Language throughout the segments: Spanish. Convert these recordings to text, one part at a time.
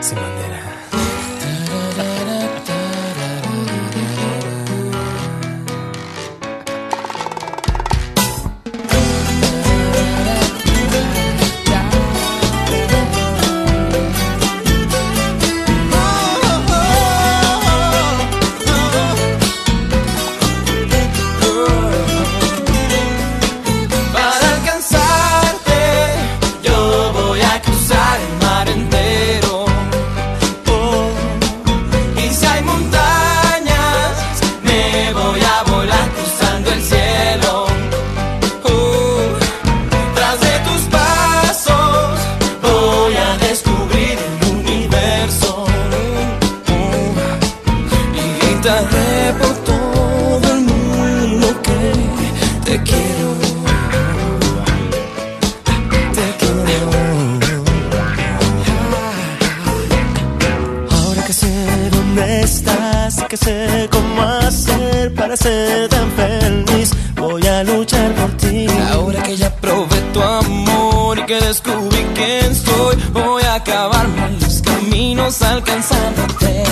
Sin bandera. Por todo el mundo que te quiero. Te quiero. Ahora que sé dónde estás y que sé cómo hacer para ser tan feliz, voy a luchar por ti. Ahora que ya probé tu amor y que descubrí quién soy, voy a acabar mis caminos alcanzándote.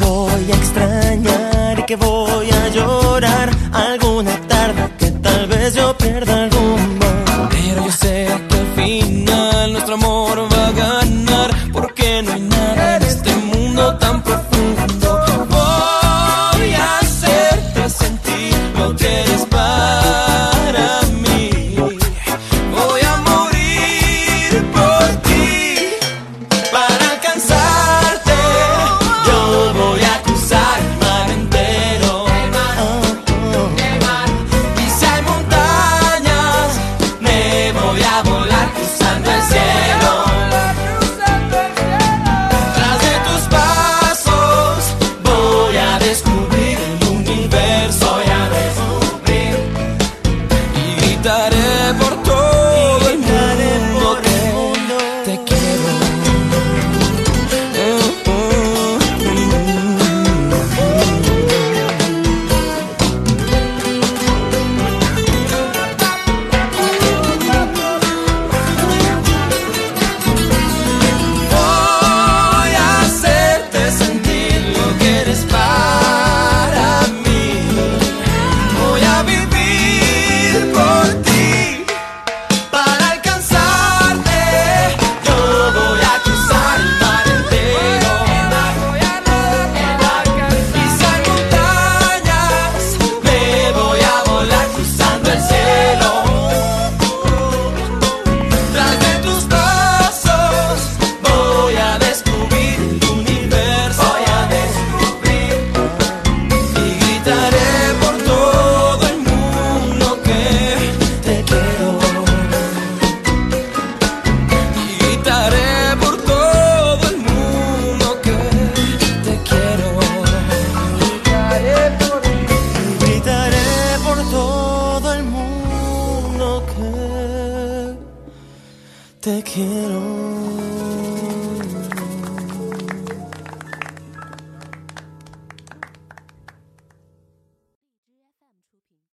voy a extrañar y que voy a llorar alguna tarde que tal vez yo pierda algún rumbo. Pero yo sé que al final nuestro amor va a ganar porque no hay nada en este mundo tan profundo. te quiero.